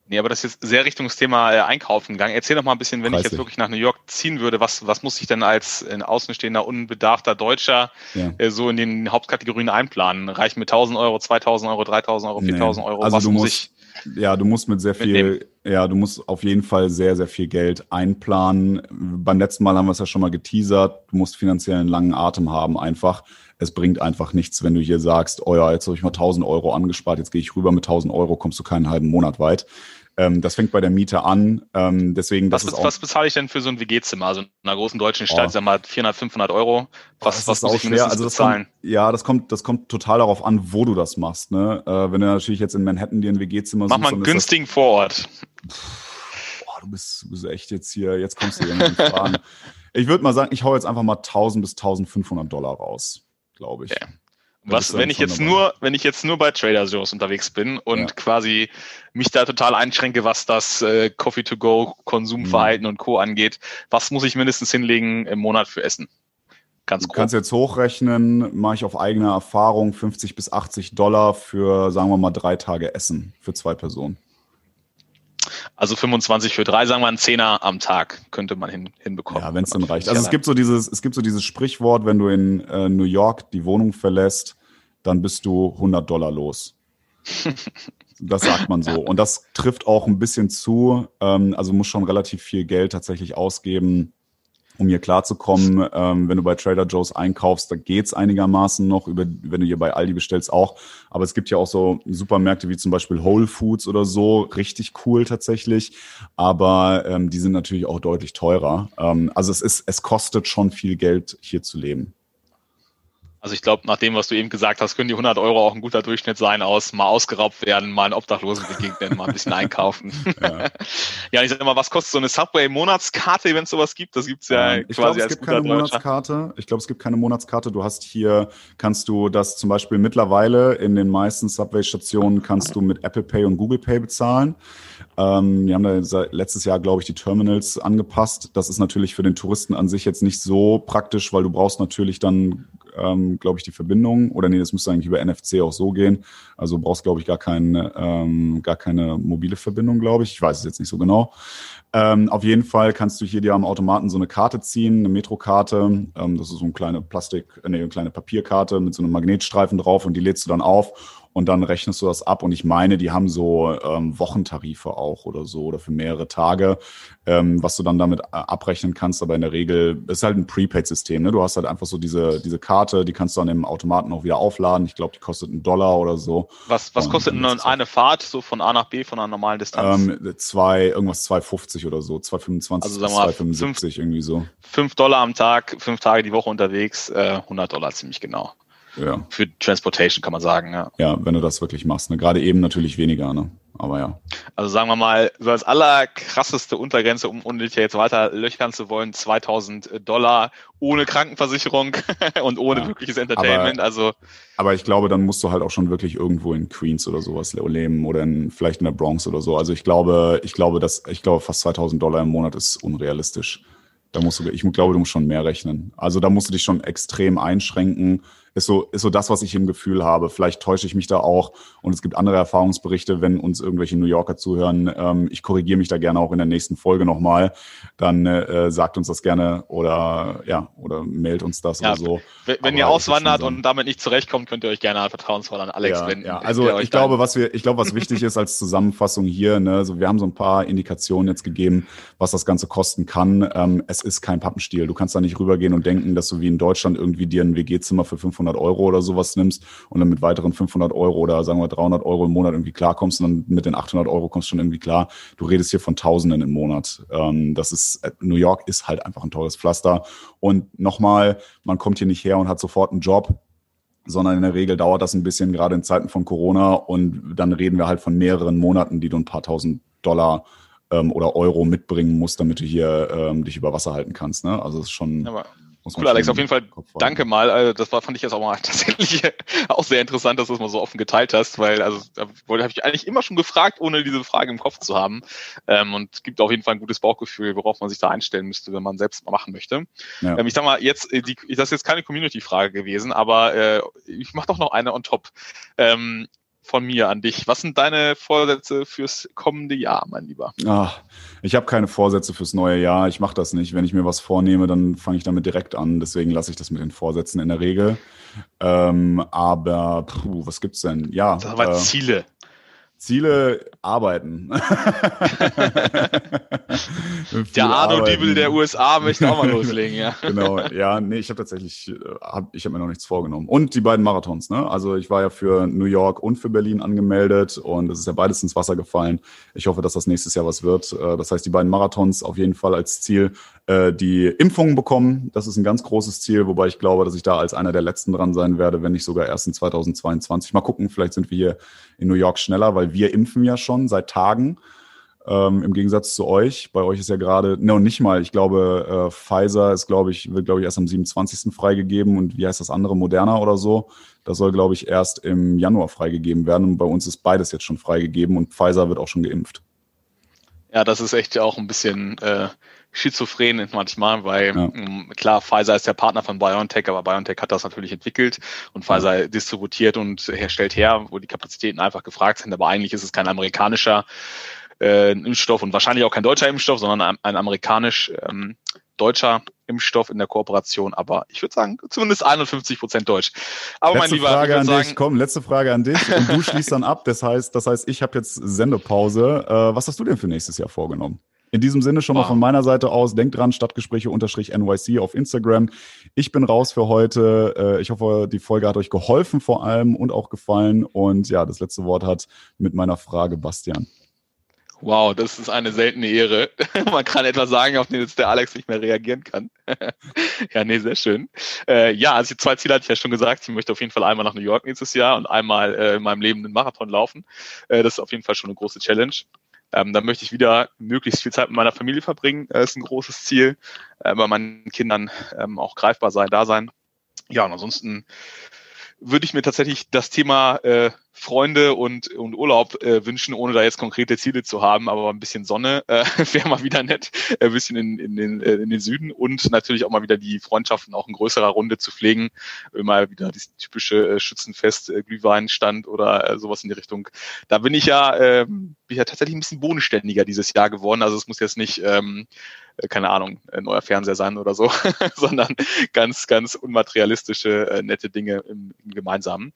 Speaker 1: Nee, aber das ist jetzt sehr Richtung das Thema äh, Einkaufen gegangen. Erzähl doch mal ein bisschen, wenn Preislich. ich jetzt wirklich nach New York ziehen würde, was, was muss ich denn als äh, außenstehender, unbedarfter Deutscher ja. äh, so in den Hauptkategorien einplanen? Reichen mir 1000 Euro, 2000 Euro, 3000 Euro, 4000 nee. Euro?
Speaker 2: Also was du muss musst, ich ja, du musst mit sehr viel, mitnehmen? ja, du musst auf jeden Fall sehr, sehr viel Geld einplanen. Beim letzten Mal haben wir es ja schon mal geteasert. Du musst finanziell einen langen Atem haben einfach. Es bringt einfach nichts, wenn du hier sagst, oh ja, jetzt habe ich mal 1000 Euro angespart, jetzt gehe ich rüber mit 1000 Euro, kommst du keinen halben Monat weit. Ähm, das fängt bei der Miete an. Ähm, deswegen,
Speaker 1: was, ist was bezahle ich denn für so ein WG-Zimmer? Also in einer großen deutschen Stadt, oh. sag mal 400, 500 Euro. Was, was muss ich
Speaker 2: schwer. Also das? Kommt, ja, das kommt, das kommt total darauf an, wo du das machst. Ne? Äh, wenn du natürlich jetzt in Manhattan dir ein WG-Zimmer
Speaker 1: suchst. Mach mal einen günstigen Vorort.
Speaker 2: Boah, du bist, du bist echt jetzt hier, jetzt kommst du irgendwie Fragen. Ich würde mal sagen, ich hau jetzt einfach mal 1000 bis 1500 Dollar raus, glaube ich. Okay.
Speaker 1: Was, wenn ich jetzt nur, wenn ich jetzt nur bei Trader Joe's unterwegs bin und ja. quasi mich da total einschränke, was das äh, Coffee to go, Konsumverhalten mhm. und Co. angeht, was muss ich mindestens hinlegen im Monat für Essen?
Speaker 2: Ganz grob. Du kannst jetzt hochrechnen, mache ich auf eigene Erfahrung 50 bis 80 Dollar für, sagen wir mal, drei Tage Essen für zwei Personen.
Speaker 1: Also 25 für drei, sagen wir ein Zehner am Tag könnte man hin, hinbekommen.
Speaker 2: Ja, wenn es dann reicht. Also es gibt so dieses, es gibt so dieses Sprichwort, wenn du in äh, New York die Wohnung verlässt, dann bist du 100 Dollar los. Das sagt man so. Und das trifft auch ein bisschen zu. Ähm, also muss schon relativ viel Geld tatsächlich ausgeben, um hier klarzukommen. Ähm, wenn du bei Trader Joe's einkaufst, da geht's einigermaßen noch, über, wenn du hier bei Aldi bestellst auch. Aber es gibt ja auch so Supermärkte wie zum Beispiel Whole Foods oder so, richtig cool tatsächlich. Aber ähm, die sind natürlich auch deutlich teurer. Ähm, also es ist, es kostet schon viel Geld, hier zu leben.
Speaker 1: Also ich glaube, nach dem, was du eben gesagt hast, können die 100 Euro auch ein guter Durchschnitt sein aus mal ausgeraubt werden, mal einen Obdachlosen begegnen, mal ein bisschen einkaufen. Ja. ja, ich sag mal, was kostet so eine Subway-Monatskarte, wenn es sowas gibt? Das gibt's ja ähm,
Speaker 2: ich quasi glaub, es gibt keine Monatskarte. Ich glaube, es gibt keine Monatskarte. Du hast hier, kannst du das zum Beispiel mittlerweile in den meisten Subway-Stationen kannst du mit Apple Pay und Google Pay bezahlen. Ähm, wir haben da letztes Jahr, glaube ich, die Terminals angepasst. Das ist natürlich für den Touristen an sich jetzt nicht so praktisch, weil du brauchst natürlich dann ähm, glaube ich, die Verbindung. Oder nee, das müsste eigentlich über NFC auch so gehen. Also brauchst, glaube ich, gar, kein, ähm, gar keine mobile Verbindung, glaube ich. Ich weiß es jetzt nicht so genau. Ähm, auf jeden Fall kannst du hier dir am Automaten so eine Karte ziehen, eine Metrokarte. Ähm, das ist so eine kleine Plastik, äh, nee, eine kleine Papierkarte mit so einem Magnetstreifen drauf und die lädst du dann auf und dann rechnest du das ab. Und ich meine, die haben so ähm, Wochentarife auch oder so oder für mehrere Tage, ähm, was du dann damit äh, abrechnen kannst. Aber in der Regel ist halt ein Prepaid-System. Ne? Du hast halt einfach so diese, diese Karte, die kannst du dann im Automaten auch wieder aufladen. Ich glaube, die kostet einen Dollar oder so.
Speaker 1: Was, was kostet denn eine Fahrt so von A nach B von einer normalen Distanz?
Speaker 2: Ähm, zwei, irgendwas 2,50 oder so, 2,25 also
Speaker 1: wir 2,75 irgendwie so. Fünf Dollar am Tag, fünf Tage die Woche unterwegs, äh, 100 Dollar ziemlich genau. Ja. Für Transportation kann man sagen, ja.
Speaker 2: Ja, wenn du das wirklich machst. Ne? Gerade eben natürlich weniger, ne? Aber ja.
Speaker 1: Also sagen wir mal, so als allerkrasseste Untergrenze, um unnötig jetzt weiter löchern zu wollen, 2000 Dollar ohne Krankenversicherung und ohne ja, wirkliches Entertainment.
Speaker 2: Aber,
Speaker 1: also.
Speaker 2: Aber ich glaube, dann musst du halt auch schon wirklich irgendwo in Queens oder sowas leben oder in, vielleicht in der Bronx oder so. Also ich glaube, ich glaube, dass, ich glaube, fast 2000 Dollar im Monat ist unrealistisch. Da musst du, ich glaube, du musst schon mehr rechnen. Also da musst du dich schon extrem einschränken ist so, ist so das, was ich im Gefühl habe. Vielleicht täusche ich mich da auch und es gibt andere Erfahrungsberichte, wenn uns irgendwelche New Yorker zuhören. Ähm, ich korrigiere mich da gerne auch in der nächsten Folge nochmal. Dann äh, sagt uns das gerne oder ja, oder mailt uns das ja, oder so.
Speaker 1: Wenn, wenn ihr auswandert und damit nicht zurechtkommt, könnt ihr euch gerne vertrauensvoll an Alex
Speaker 2: ja,
Speaker 1: wenden.
Speaker 2: Ja, also ich glaube, was wir, ich glaube, was wichtig ist als Zusammenfassung hier, ne, so wir haben so ein paar Indikationen jetzt gegeben, was das Ganze kosten kann. Ähm, es ist kein Pappenstiel. Du kannst da nicht rübergehen und denken, dass du wie in Deutschland irgendwie dir ein WG-Zimmer für 500 500 Euro oder sowas nimmst und dann mit weiteren 500 Euro oder sagen wir 300 Euro im Monat irgendwie klarkommst und dann mit den 800 Euro kommst du schon irgendwie klar. Du redest hier von Tausenden im Monat. Ähm, das ist, äh, New York ist halt einfach ein teures Pflaster. Und nochmal, man kommt hier nicht her und hat sofort einen Job sondern in der Regel dauert das ein bisschen, gerade in Zeiten von Corona. Und dann reden wir halt von mehreren Monaten, die du ein paar tausend Dollar ähm, oder Euro mitbringen musst, damit du hier ähm, dich über Wasser halten kannst. Ne? Also es ist schon.
Speaker 1: Aber Cool, Alex, auf jeden Fall danke mal. Also das war, fand ich jetzt auch mal tatsächlich auch sehr interessant, dass du es mal so offen geteilt hast, weil also da habe ich eigentlich immer schon gefragt, ohne diese Frage im Kopf zu haben. Ähm, und gibt auf jeden Fall ein gutes Bauchgefühl, worauf man sich da einstellen müsste, wenn man selbst mal machen möchte. Ja. Ähm, ich sag mal, jetzt, äh, die, das ist jetzt keine Community-Frage gewesen, aber äh, ich mache doch noch eine on top. Ähm, von mir an dich. Was sind deine Vorsätze fürs kommende Jahr, mein Lieber?
Speaker 2: Ach, ich habe keine Vorsätze fürs neue Jahr. Ich mache das nicht. Wenn ich mir was vornehme, dann fange ich damit direkt an. Deswegen lasse ich das mit den Vorsätzen in der Regel. Ähm, aber puh, was gibt's denn? Ja.
Speaker 1: Das aber äh, Ziele.
Speaker 2: Ziele arbeiten.
Speaker 1: der Arno Diebel der USA möchte auch mal loslegen, ja.
Speaker 2: genau, ja, nee, ich habe tatsächlich, hab, ich habe mir noch nichts vorgenommen. Und die beiden Marathons, ne? Also ich war ja für New York und für Berlin angemeldet und es ist ja beides ins Wasser gefallen. Ich hoffe, dass das nächstes Jahr was wird. Äh, das heißt, die beiden Marathons auf jeden Fall als Ziel äh, die Impfungen bekommen. Das ist ein ganz großes Ziel, wobei ich glaube, dass ich da als einer der letzten dran sein werde, wenn nicht sogar erst in 2022. Mal gucken, vielleicht sind wir hier in New York schneller, weil wir impfen ja schon seit Tagen. Ähm, Im Gegensatz zu euch. Bei euch ist ja gerade, ne, und nicht mal, ich glaube, äh, Pfizer ist, glaube ich, wird, glaube ich, erst am 27. freigegeben und wie heißt das andere, Moderna oder so. Das soll, glaube ich, erst im Januar freigegeben werden. Und bei uns ist beides jetzt schon freigegeben und Pfizer wird auch schon geimpft.
Speaker 1: Ja, das ist echt auch ein bisschen äh, schizophren manchmal, weil ja. Ähm, klar, Pfizer ist der Partner von BioNTech, aber BioNTech hat das natürlich entwickelt und Pfizer ja. distributiert und herstellt her, wo die Kapazitäten einfach gefragt sind, aber eigentlich ist es kein amerikanischer äh, Impfstoff und wahrscheinlich auch kein deutscher Impfstoff, sondern ein, ein amerikanisch ähm, deutscher Impfstoff in der Kooperation, aber ich würde sagen, zumindest 51 Prozent deutsch.
Speaker 2: Aber letzte mein Lieber, Frage an sagen, dich, komm, letzte Frage an dich und du schließt dann ab. Das heißt, das heißt, ich habe jetzt Sendepause. Äh, was hast du denn für nächstes Jahr vorgenommen? In diesem Sinne schon wow. mal von meiner Seite aus, denkt dran, Stadtgespräche-NYC auf Instagram. Ich bin raus für heute. Äh, ich hoffe, die Folge hat euch geholfen vor allem und auch gefallen. Und ja, das letzte Wort hat mit meiner Frage Bastian.
Speaker 1: Wow, das ist eine seltene Ehre. Man kann etwas sagen, auf den jetzt der Alex nicht mehr reagieren kann. ja, nee, sehr schön. Äh, ja, also die zwei Ziele hatte ich ja schon gesagt. Ich möchte auf jeden Fall einmal nach New York nächstes Jahr und einmal äh, in meinem Leben einen Marathon laufen. Äh, das ist auf jeden Fall schon eine große Challenge. Ähm, dann möchte ich wieder möglichst viel Zeit mit meiner Familie verbringen. Das ist ein großes Ziel. Äh, bei meinen Kindern ähm, auch greifbar sein, da sein. Ja, und ansonsten würde ich mir tatsächlich das Thema äh, Freunde und, und Urlaub äh, wünschen, ohne da jetzt konkrete Ziele zu haben, aber ein bisschen Sonne äh, wäre mal wieder nett, ein bisschen in, in, den, äh, in den Süden und natürlich auch mal wieder die Freundschaften auch in größerer Runde zu pflegen, mal wieder das typische äh, Schützenfest, äh, Glühweinstand oder äh, sowas in die Richtung. Da bin ich ja, äh, bin ich ja tatsächlich ein bisschen bodenständiger dieses Jahr geworden, also es muss jetzt nicht ähm, äh, keine Ahnung, ein neuer Fernseher sein oder so, sondern ganz, ganz unmaterialistische, äh, nette Dinge im, im Gemeinsamen.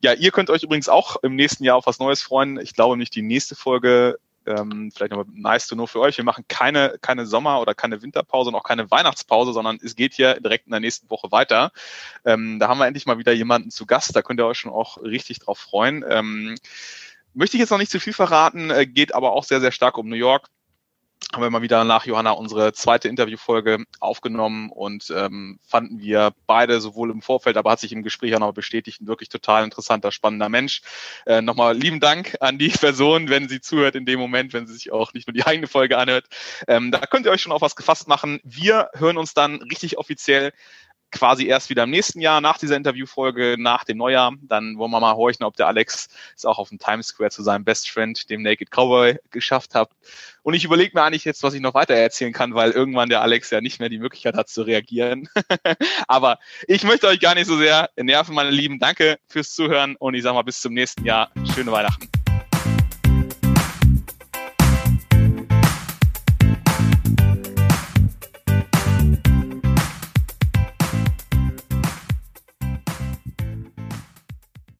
Speaker 1: Ja, ihr könnt euch übrigens auch im nächsten Jahr auf was Neues freuen. Ich glaube nicht die nächste Folge ähm, vielleicht nochmal nice to know für euch. Wir machen keine, keine Sommer- oder keine Winterpause und auch keine Weihnachtspause, sondern es geht hier direkt in der nächsten Woche weiter. Ähm, da haben wir endlich mal wieder jemanden zu Gast. Da könnt ihr euch schon auch richtig drauf freuen. Ähm, möchte ich jetzt noch nicht zu viel verraten, äh, geht aber auch sehr, sehr stark um New York haben wir mal wieder nach Johanna unsere zweite Interviewfolge aufgenommen und ähm, fanden wir beide sowohl im Vorfeld, aber hat sich im Gespräch auch noch bestätigt, ein wirklich total interessanter, spannender Mensch. Äh, Nochmal lieben Dank an die Person, wenn sie zuhört in dem Moment, wenn sie sich auch nicht nur die eigene Folge anhört. Ähm, da könnt ihr euch schon auf was gefasst machen. Wir hören uns dann richtig offiziell quasi erst wieder im nächsten Jahr nach dieser Interviewfolge, nach dem Neujahr. Dann wollen wir mal horchen, ob der Alex es auch auf dem Times Square zu seinem Best Friend, dem Naked Cowboy, geschafft hat. Und ich überlege mir eigentlich jetzt, was ich noch weiter erzählen kann, weil irgendwann der Alex ja nicht mehr die Möglichkeit hat zu reagieren. Aber ich möchte euch gar nicht so sehr nerven, meine Lieben. Danke fürs Zuhören und ich sage mal bis zum nächsten Jahr. Schöne Weihnachten.